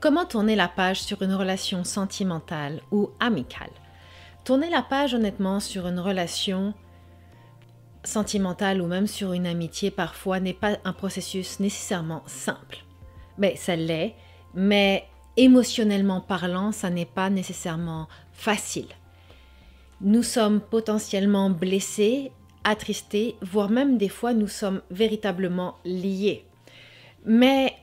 Comment tourner la page sur une relation sentimentale ou amicale? Tourner la page honnêtement sur une relation sentimentale ou même sur une amitié parfois n'est pas un processus nécessairement simple. Mais ça l'est, mais émotionnellement parlant, ça n'est pas nécessairement facile. Nous sommes potentiellement blessés, attristés, voire même des fois nous sommes véritablement liés. Mais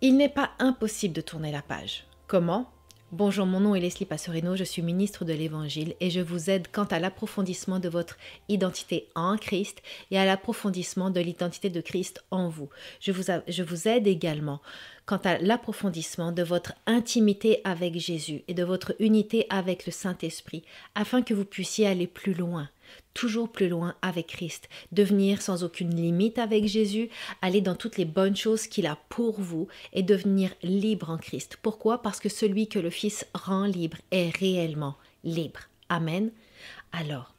il n'est pas impossible de tourner la page. Comment? Bonjour, mon nom est Leslie Passorino, je suis ministre de l'Évangile et je vous aide quant à l'approfondissement de votre identité en Christ et à l'approfondissement de l'identité de Christ en vous. Je vous, je vous aide également quant à l'approfondissement de votre intimité avec Jésus et de votre unité avec le Saint-Esprit, afin que vous puissiez aller plus loin, toujours plus loin avec Christ, devenir sans aucune limite avec Jésus, aller dans toutes les bonnes choses qu'il a pour vous et devenir libre en Christ. Pourquoi? Parce que celui que le Fils rend libre est réellement libre. Amen. Alors,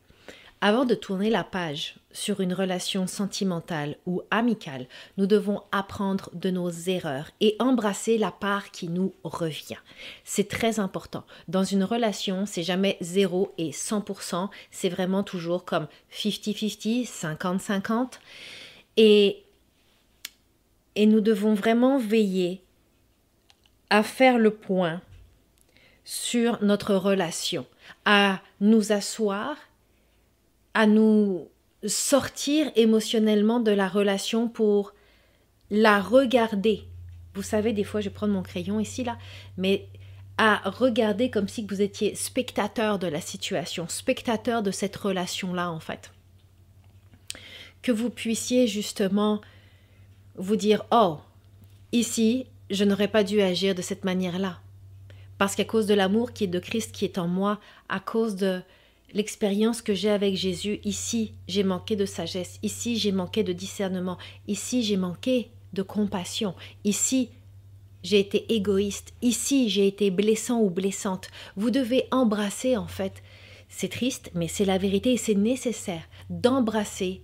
avant de tourner la page sur une relation sentimentale ou amicale, nous devons apprendre de nos erreurs et embrasser la part qui nous revient. C'est très important. Dans une relation, c'est jamais 0 et 100%, c'est vraiment toujours comme 50-50, 50-50. Et, et nous devons vraiment veiller à faire le point sur notre relation, à nous asseoir à nous sortir émotionnellement de la relation pour la regarder. Vous savez, des fois, je prends mon crayon ici, là, mais à regarder comme si vous étiez spectateur de la situation, spectateur de cette relation-là, en fait. Que vous puissiez justement vous dire, oh, ici, je n'aurais pas dû agir de cette manière-là. Parce qu'à cause de l'amour qui est de Christ qui est en moi, à cause de l'expérience que j'ai avec Jésus, ici j'ai manqué de sagesse, ici j'ai manqué de discernement, ici j'ai manqué de compassion, ici j'ai été égoïste, ici j'ai été blessant ou blessante. Vous devez embrasser en fait. C'est triste, mais c'est la vérité et c'est nécessaire d'embrasser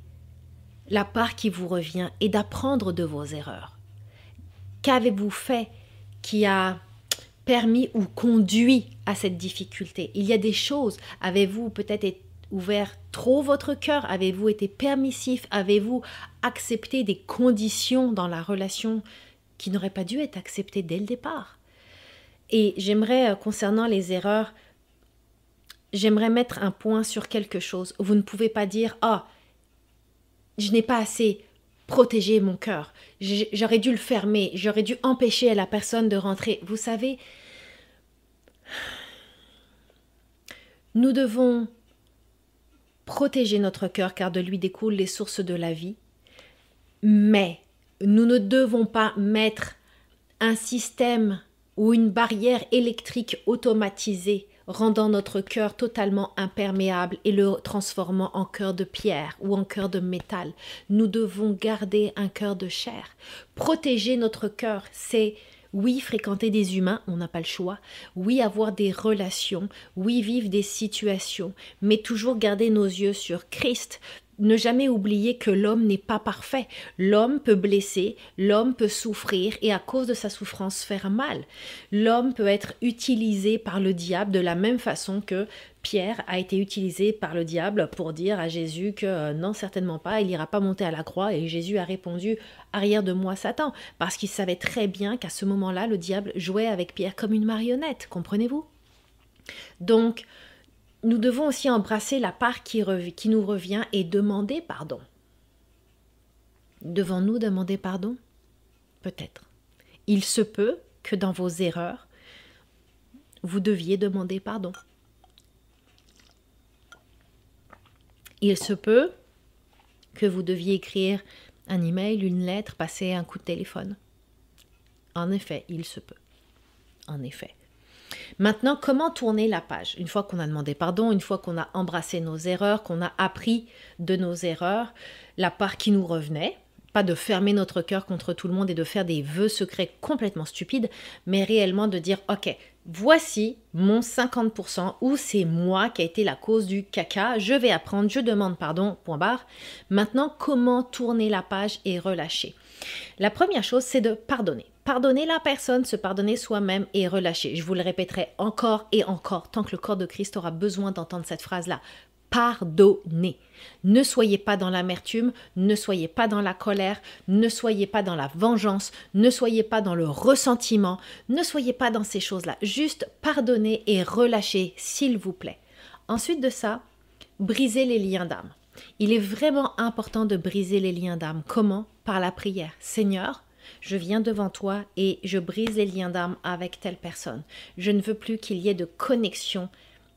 la part qui vous revient et d'apprendre de vos erreurs. Qu'avez-vous fait qui a permis ou conduit à cette difficulté Il y a des choses. Avez-vous peut-être ouvert trop votre cœur? Avez-vous été permissif? Avez-vous accepté des conditions dans la relation qui n'auraient pas dû être acceptées dès le départ? Et j'aimerais, euh, concernant les erreurs, j'aimerais mettre un point sur quelque chose. Vous ne pouvez pas dire Ah, je n'ai pas assez protégé mon cœur. J'aurais dû le fermer. J'aurais dû empêcher la personne de rentrer. Vous savez, Nous devons protéger notre cœur car de lui découlent les sources de la vie, mais nous ne devons pas mettre un système ou une barrière électrique automatisée rendant notre cœur totalement imperméable et le transformant en cœur de pierre ou en cœur de métal. Nous devons garder un cœur de chair. Protéger notre cœur, c'est oui, fréquenter des humains, on n'a pas le choix. Oui, avoir des relations. Oui, vivre des situations. Mais toujours garder nos yeux sur Christ. Ne jamais oublier que l'homme n'est pas parfait. L'homme peut blesser, l'homme peut souffrir et à cause de sa souffrance faire mal. L'homme peut être utilisé par le diable de la même façon que Pierre a été utilisé par le diable pour dire à Jésus que euh, non, certainement pas, il n'ira pas monter à la croix. Et Jésus a répondu Arrière de moi, Satan, parce qu'il savait très bien qu'à ce moment-là, le diable jouait avec Pierre comme une marionnette, comprenez-vous? Donc, nous devons aussi embrasser la part qui, nous revient et demander pardon. Devons-nous demander pardon? Peut-être. Il se peut que dans vos erreurs, vous deviez demander pardon. Il se peut que vous deviez écrire un email, une lettre, passer un coup de téléphone. En effet, il se peut. En effet. Maintenant, comment tourner la page? Une fois qu'on a demandé pardon, une fois qu'on a embrassé nos erreurs, qu'on a appris de nos erreurs, la part qui nous revenait, pas de fermer notre cœur contre tout le monde et de faire des vœux secrets complètement stupides, mais réellement de dire, ok, voici mon 50% où c'est moi qui a été la cause du caca, je vais apprendre, je demande pardon, point. Maintenant, comment tourner la page et relâcher? La première chose, c'est de pardonner. Pardonner la personne, se pardonner soi-même et relâcher. Je vous le répéterai encore et encore tant que le corps de Christ aura besoin d'entendre cette phrase-là. Pardonnez. Ne soyez pas dans l'amertume, ne soyez pas dans la colère, ne soyez pas dans la vengeance, ne soyez pas dans le ressentiment, ne soyez pas dans ces choses-là. Juste pardonnez et relâchez, s'il vous plaît. Ensuite de ça, brisez les liens d'âme. Il est vraiment important de briser les liens d'âme. Comment? Par la prière. Seigneur, je viens devant toi et je brise les liens d'âme avec telle personne. Je ne veux plus qu'il y ait de connexion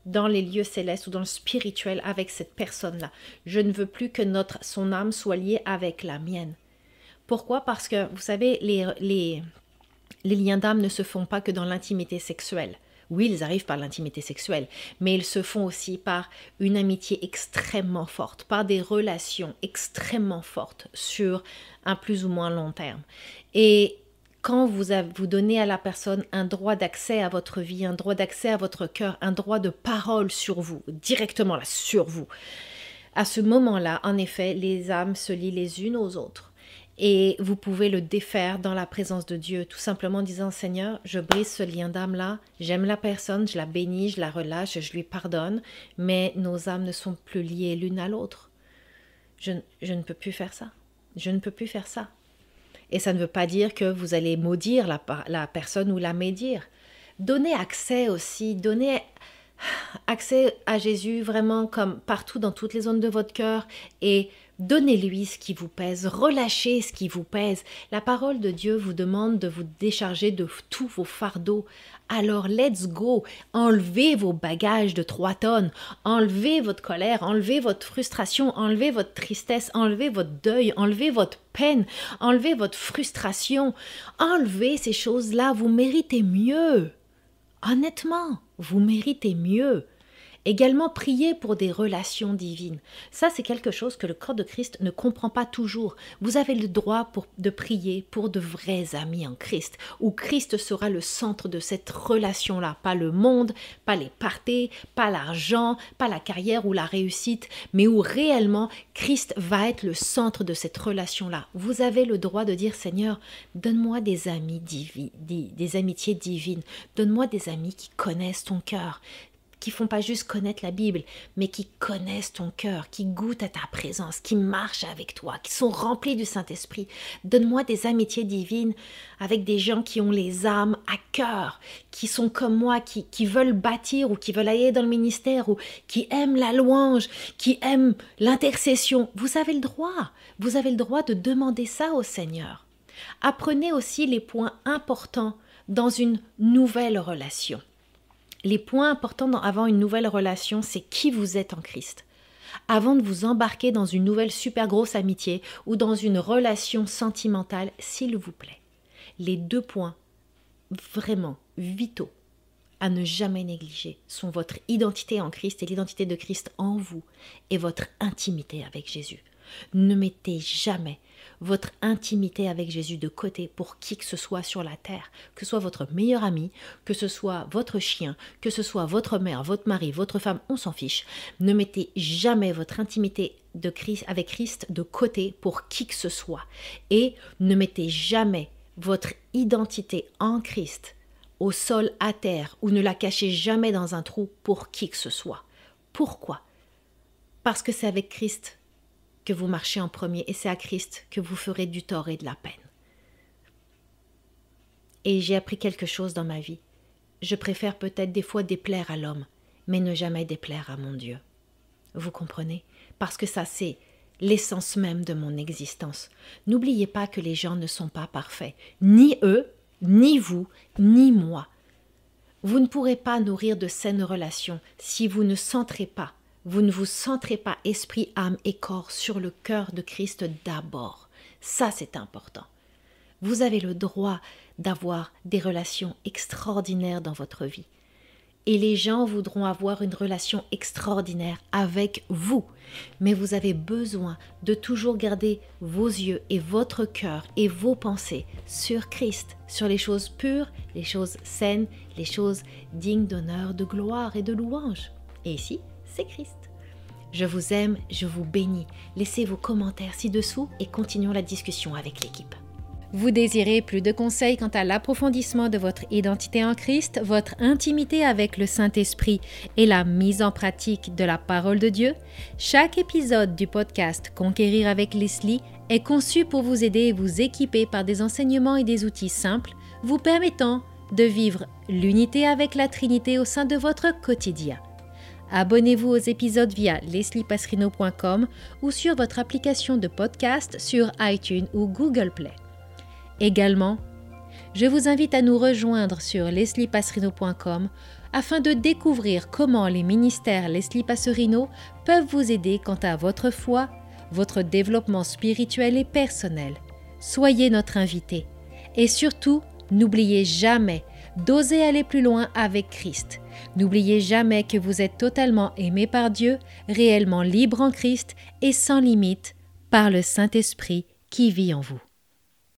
dans les lieux célestes ou dans le spirituel avec cette personne-là. Je ne veux plus que notre son âme soit liée avec la mienne. Pourquoi? Parce que vous savez, les, les, les liens d'âme ne se font pas que dans l'intimité sexuelle. Oui, ils arrivent par l'intimité sexuelle, mais ils se font aussi par une amitié extrêmement forte, par des relations extrêmement fortes sur un plus ou moins long terme. Et quand vous, vous donnez à la personne un droit d'accès à votre vie, un droit d'accès à votre cœur, un droit de parole sur vous, directement là, sur vous, à ce moment-là, en effet, les âmes se lient les unes aux autres et vous pouvez le défaire dans la présence de Dieu, tout simplement en disant Seigneur, je brise ce lien d'âme-là, j'aime la personne, je la bénis, je la relâche, je lui pardonne, mais nos âmes ne sont plus liées l'une à l'autre. Je, ne peux plus faire ça. Je ne peux plus faire ça. Et ça ne veut pas dire que vous allez maudire la, personne ou la médire. Donnez accès aussi, donnez accès à Jésus vraiment comme partout dans toutes les zones de votre cœur et Donnez-lui ce qui vous pèse, relâchez ce qui vous pèse. La parole de Dieu vous demande de vous décharger de tous vos fardeaux. Alors let's go, enlevez vos bagages de trois tonnes, enlevez votre colère, enlevez votre frustration, enlevez votre tristesse, enlevez votre deuil, enlevez votre peine, enlevez votre frustration, enlevez ces choses-là, vous méritez mieux. Honnêtement, vous méritez mieux. Également prier pour des relations divines. Ça, c'est quelque chose que le corps de Christ ne comprend pas toujours. Vous avez le droit de prier pour de vrais amis en Christ, où Christ sera le centre de cette relation-là. Pas le monde, pas les parties, pas l'argent, pas la carrière ou la réussite, mais où réellement Christ va être le centre de cette relation-là. Vous avez le droit de dire Seigneur, donne-moi des amis divins, des amitiés divines. Donne-moi des amis qui connaissent ton cœur, qui font pas juste connaître la Bible, mais qui connaissent ton cœur, qui goûtent à ta présence, qui marchent avec toi, qui sont remplis du Saint-Esprit. Donne-moi des amitiés divines avec des gens qui ont les âmes à cœur, qui sont comme moi, qui, qui veulent bâtir ou qui veulent aller dans le ministère ou qui aiment la louange, qui aiment l'intercession. Vous avez le droit, vous avez le droit de demander ça au Seigneur. Apprenez aussi les points importants dans une nouvelle relation. Les points importants avant une nouvelle relation, c'est qui vous êtes en Christ. Avant de vous embarquer dans une nouvelle super grosse amitié ou dans une relation sentimentale, s'il vous plaît, les deux points vraiment vitaux à ne jamais négliger sont votre identité en Christ et l'identité de Christ en vous et votre intimité avec Jésus. Ne mettez jamais votre intimité avec Jésus de côté pour qui que ce soit sur la terre, que ce soit votre meilleur ami, que ce soit votre chien, que ce soit votre mère, votre mari, votre femme, on s'en fiche. Ne mettez jamais votre intimité de Christ, avec Christ de côté pour qui que ce soit. Et ne mettez jamais votre identité en Christ au sol à terre ou ne la cachez jamais dans un trou pour qui que ce soit. Pourquoi? Parce que c'est avec Christ que vous marchez en premier et c'est à Christ que vous ferez du tort et de la peine. Et j'ai appris quelque chose dans ma vie. Je préfère peut-être des fois déplaire à l'homme, mais ne jamais déplaire à mon Dieu. Vous comprenez? Parce que ça, c'est l'essence même de mon existence. N'oubliez pas que les gens ne sont pas parfaits, ni eux, ni vous, ni moi. Vous ne pourrez pas nourrir de saines relations si vous ne centrez pas vous ne vous centrez pas esprit, âme et corps sur le cœur de Christ d'abord. Ça, c'est important. Vous avez le droit d'avoir des relations extraordinaires dans votre vie. Et les gens voudront avoir une relation extraordinaire avec vous. Mais vous avez besoin de toujours garder vos yeux et votre cœur et vos pensées sur Christ, sur les choses pures, les choses saines, les choses dignes d'honneur, de gloire et de louange. Et ici, Christ. Je vous aime, je vous bénis. Laissez vos commentaires ci-dessous et continuons la discussion avec l'équipe. Vous désirez plus de conseils quant à l'approfondissement de votre identité en Christ, votre intimité avec le Saint-Esprit et la mise en pratique de la parole de Dieu? Chaque épisode du podcast Conquérir avec Leslie est conçu pour vous aider et vous équiper par des enseignements et des outils simples vous permettant de vivre l'unité avec la Trinité au sein de votre quotidien. Abonnez-vous aux épisodes via lesliepasserino.com ou sur votre application de podcast sur iTunes ou Google Play. Également, je vous invite à nous rejoindre sur lesliepasserino.com afin de découvrir comment les ministères Leslie Passerino peuvent vous aider quant à votre foi, votre développement spirituel et personnel. Soyez notre invité. Et surtout, n'oubliez jamais d'oser aller plus loin avec Christ. N'oubliez jamais que vous êtes totalement aimé par Dieu, réellement libre en Christ et sans limite par le Saint-Esprit qui vit en vous.